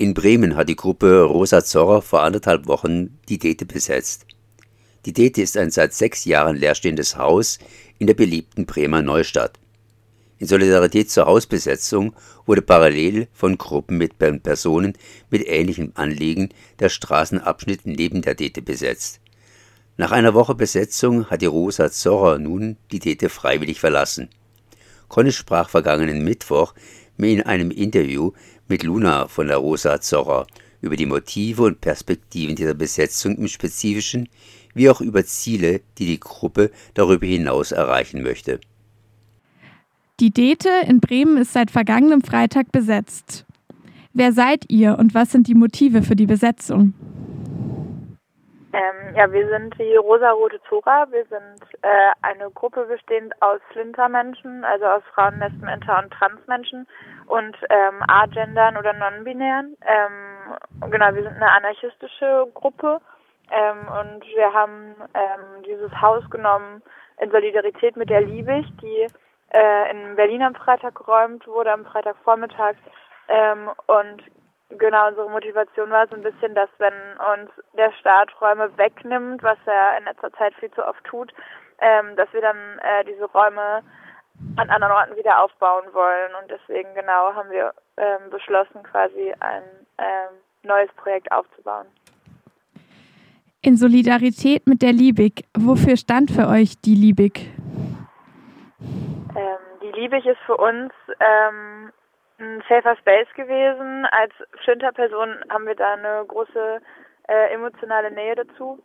In Bremen hat die Gruppe Rosa Zorrer vor anderthalb Wochen die Dete besetzt. Die Dete ist ein seit sechs Jahren leerstehendes Haus in der beliebten Bremer Neustadt. In Solidarität zur Hausbesetzung wurde parallel von Gruppen mit Personen mit ähnlichem Anliegen der Straßenabschnitt neben der Dete besetzt. Nach einer Woche Besetzung hat die Rosa Zorrer nun die Dete freiwillig verlassen. Conny sprach vergangenen Mittwoch in einem Interview mit Luna von der Rosa Zorrer über die Motive und Perspektiven dieser Besetzung im Spezifischen, wie auch über Ziele, die die Gruppe darüber hinaus erreichen möchte. Die Dete in Bremen ist seit vergangenem Freitag besetzt. Wer seid ihr und was sind die Motive für die Besetzung? Ähm, ja, wir sind die Rosarote Zora. Wir sind äh, eine Gruppe bestehend aus Flintermenschen, also aus Frauen, Lesben, Inter- und Transmenschen und ähm, Agendern oder Non-Binären. Ähm, genau, wir sind eine anarchistische Gruppe ähm, und wir haben ähm, dieses Haus genommen in Solidarität mit der Liebig, die äh, in Berlin am Freitag geräumt wurde, am Freitagvormittag. Ähm, und genau unsere Motivation war so ein bisschen, dass wenn uns der Staat Räume wegnimmt, was er in letzter Zeit viel zu oft tut, ähm, dass wir dann äh, diese Räume an anderen Orten wieder aufbauen wollen. Und deswegen genau haben wir ähm, beschlossen, quasi ein ähm, neues Projekt aufzubauen. In Solidarität mit der Liebig, wofür stand für euch die Liebig? Ähm, die Liebig ist für uns ähm, ein safer Space gewesen. Als Flinter-Person haben wir da eine große äh, emotionale Nähe dazu.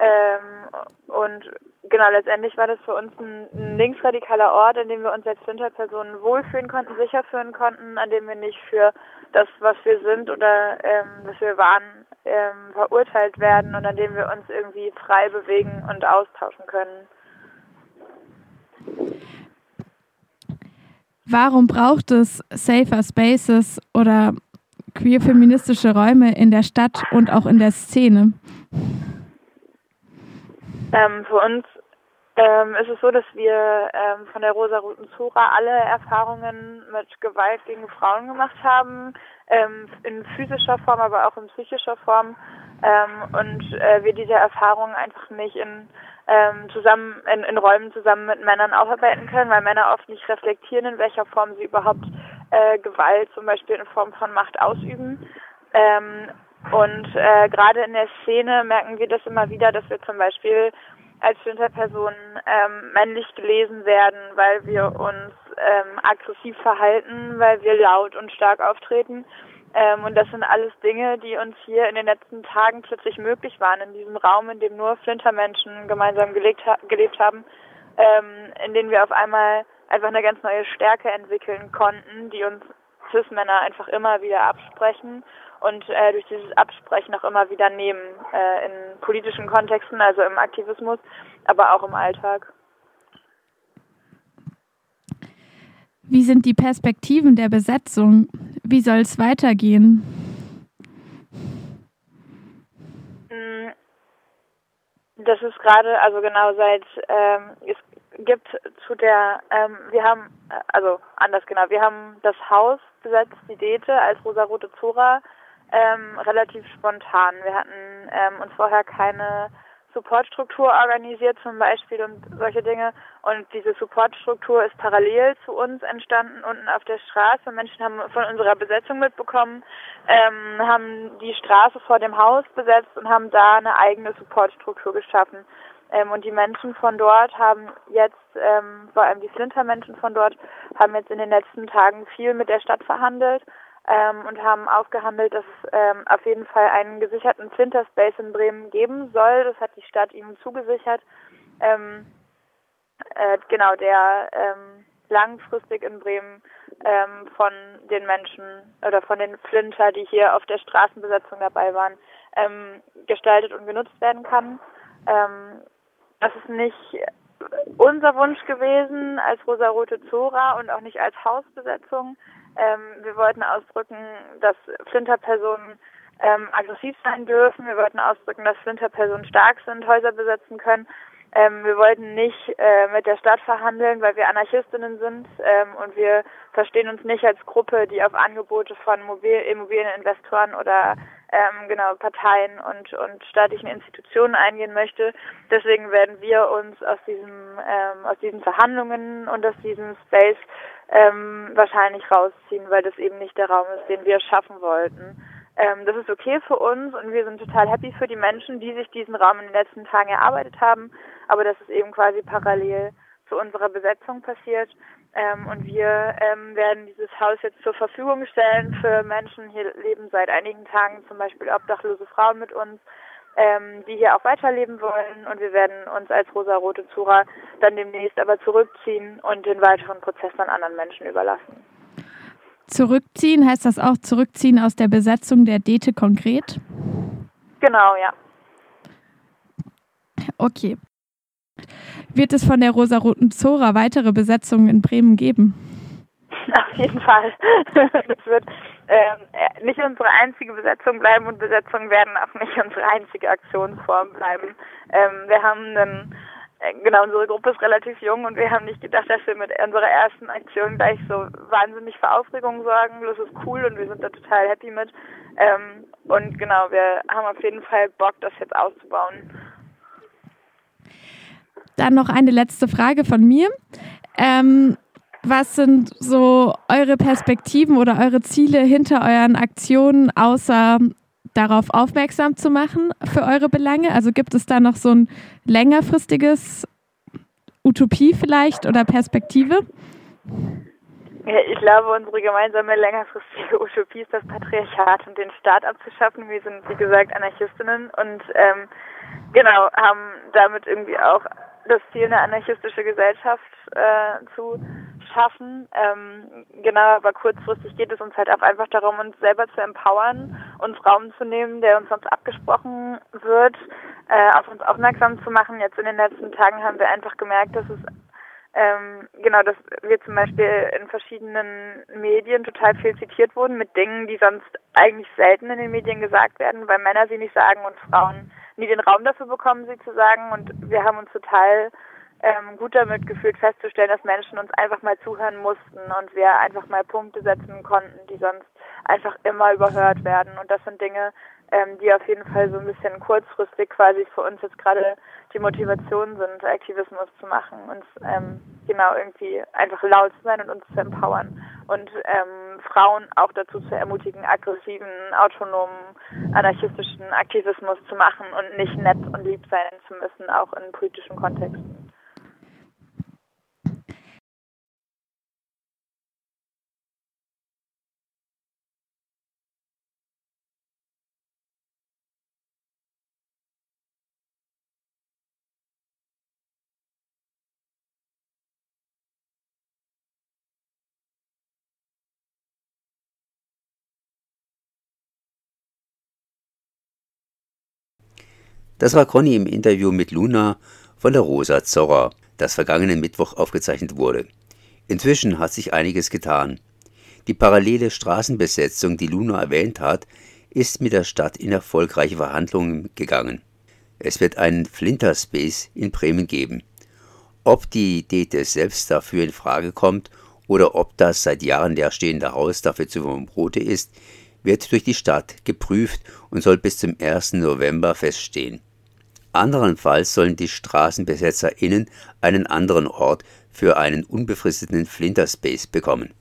Ähm, und genau, letztendlich war das für uns ein, ein linksradikaler Ort, in dem wir uns als Flinter-Personen wohlfühlen konnten, sicher fühlen konnten, an dem wir nicht für das, was wir sind oder ähm, was wir waren, ähm, verurteilt werden und an dem wir uns irgendwie frei bewegen und austauschen können. Warum braucht es Safer Spaces oder queer-feministische Räume in der Stadt und auch in der Szene? Ähm, für uns ähm, ist es so, dass wir ähm, von der Rosa-Roten Zora alle Erfahrungen mit Gewalt gegen Frauen gemacht haben, ähm, in physischer Form, aber auch in psychischer Form. Ähm, und äh, wir diese Erfahrungen einfach nicht in ähm, zusammen in, in Räumen zusammen mit Männern aufarbeiten können, weil Männer oft nicht reflektieren, in welcher Form sie überhaupt äh, Gewalt zum Beispiel in Form von Macht ausüben. Ähm, und äh, gerade in der Szene merken wir das immer wieder, dass wir zum Beispiel als Flinterpersonen ähm, männlich gelesen werden, weil wir uns ähm, aggressiv verhalten, weil wir laut und stark auftreten ähm, und das sind alles Dinge, die uns hier in den letzten Tagen plötzlich möglich waren, in diesem Raum, in dem nur Flintermenschen gemeinsam gelebt, ha gelebt haben, ähm, in denen wir auf einmal einfach eine ganz neue Stärke entwickeln konnten, die uns Cis-Männer einfach immer wieder absprechen und äh, durch dieses Absprechen auch immer wieder nehmen, äh, in politischen Kontexten, also im Aktivismus, aber auch im Alltag. Wie sind die Perspektiven der Besetzung? Wie soll es weitergehen? Mm, das ist gerade, also genau seit, ähm, es gibt zu der, ähm, wir haben, äh, also anders genau, wir haben das Haus besetzt, die Dete als rosarote Zora, ähm, relativ spontan. Wir hatten ähm, uns vorher keine Supportstruktur organisiert zum Beispiel und solche Dinge. Und diese Supportstruktur ist parallel zu uns entstanden unten auf der Straße. Menschen haben von unserer Besetzung mitbekommen, ähm, haben die Straße vor dem Haus besetzt und haben da eine eigene Supportstruktur geschaffen. Ähm, und die Menschen von dort haben jetzt, ähm, vor allem die Flinter-Menschen von dort, haben jetzt in den letzten Tagen viel mit der Stadt verhandelt ähm, und haben ausgehandelt, dass es ähm, auf jeden Fall einen gesicherten Flinterspace in Bremen geben soll. Das hat die Stadt ihnen zugesichert. Ähm, äh, genau, der ähm, langfristig in Bremen ähm, von den Menschen oder von den Flinter, die hier auf der Straßenbesetzung dabei waren, ähm, gestaltet und genutzt werden kann. Ähm, das ist nicht unser Wunsch gewesen als Rosarote Zora und auch nicht als Hausbesetzung. Ähm, wir wollten ausdrücken, dass Flinterpersonen ähm, aggressiv sein dürfen. Wir wollten ausdrücken, dass Flinterpersonen stark sind, Häuser besetzen können. Ähm, wir wollten nicht äh, mit der Stadt verhandeln, weil wir Anarchistinnen sind ähm, und wir verstehen uns nicht als Gruppe, die auf Angebote von Mobil Immobilieninvestoren oder ähm, genau Parteien und, und staatlichen Institutionen eingehen möchte. Deswegen werden wir uns aus diesem ähm, aus diesen Verhandlungen und aus diesem Space ähm, wahrscheinlich rausziehen, weil das eben nicht der Raum ist, den wir schaffen wollten. Ähm, das ist okay für uns und wir sind total happy für die Menschen, die sich diesen Raum in den letzten Tagen erarbeitet haben, aber das ist eben quasi parallel zu unserer Besetzung passiert. Ähm, und wir ähm, werden dieses Haus jetzt zur Verfügung stellen für Menschen. Hier leben seit einigen Tagen zum Beispiel obdachlose Frauen mit uns, ähm, die hier auch weiterleben wollen. Und wir werden uns als Rosa-Rote Zura dann demnächst aber zurückziehen und den weiteren Prozess an anderen Menschen überlassen. Zurückziehen, heißt das auch zurückziehen aus der Besetzung der Dete konkret? Genau, ja. Okay. Wird es von der Rosa-Roten Zora weitere Besetzungen in Bremen geben? Auf jeden Fall. Das wird ähm, nicht unsere einzige Besetzung bleiben und Besetzungen werden auch nicht unsere einzige Aktionsform bleiben. Ähm, wir haben einen äh, genau, unsere Gruppe ist relativ jung und wir haben nicht gedacht, dass wir mit unserer ersten Aktion gleich so wahnsinnig für Aufregung sorgen. Das ist cool und wir sind da total happy mit. Ähm, und genau, wir haben auf jeden Fall Bock, das jetzt auszubauen. Dann noch eine letzte Frage von mir. Ähm, was sind so eure Perspektiven oder eure Ziele hinter euren Aktionen, außer darauf aufmerksam zu machen für eure Belange? Also gibt es da noch so ein längerfristiges Utopie vielleicht oder Perspektive? Ich glaube, unsere gemeinsame längerfristige Utopie ist das Patriarchat und den Staat abzuschaffen. Wir sind, wie gesagt, Anarchistinnen und ähm, genau, haben damit irgendwie auch das Ziel, eine anarchistische Gesellschaft äh, zu schaffen. Ähm, genau, aber kurzfristig geht es uns halt auch einfach darum, uns selber zu empowern, uns Raum zu nehmen, der uns sonst abgesprochen wird, äh, auf uns aufmerksam zu machen. Jetzt in den letzten Tagen haben wir einfach gemerkt, dass es ähm, genau, dass wir zum Beispiel in verschiedenen Medien total viel zitiert wurden mit Dingen, die sonst eigentlich selten in den Medien gesagt werden, weil Männer sie nicht sagen und Frauen nie den Raum dafür bekommen, sie zu sagen. Und wir haben uns total ähm, gut damit gefühlt festzustellen, dass Menschen uns einfach mal zuhören mussten und wir einfach mal Punkte setzen konnten, die sonst einfach immer überhört werden. Und das sind Dinge, ähm, die auf jeden Fall so ein bisschen kurzfristig quasi für uns jetzt gerade die Motivation sind, Aktivismus zu machen, uns ähm, genau irgendwie einfach laut zu sein und uns zu empowern und ähm, Frauen auch dazu zu ermutigen, aggressiven, autonomen, anarchistischen Aktivismus zu machen und nicht nett und lieb sein zu müssen, auch in politischen Kontexten. Das war Conny im Interview mit Luna von der Rosa Zorra, das vergangenen Mittwoch aufgezeichnet wurde. Inzwischen hat sich einiges getan. Die parallele Straßenbesetzung, die Luna erwähnt hat, ist mit der Stadt in erfolgreiche Verhandlungen gegangen. Es wird einen Flinterspace in Bremen geben. Ob die Dete selbst dafür in Frage kommt oder ob das seit Jahren leerstehende Haus dafür zu Brote ist, wird durch die Stadt geprüft und soll bis zum 1. November feststehen. Anderenfalls sollen die StraßenbesetzerInnen einen anderen Ort für einen unbefristeten Flinterspace bekommen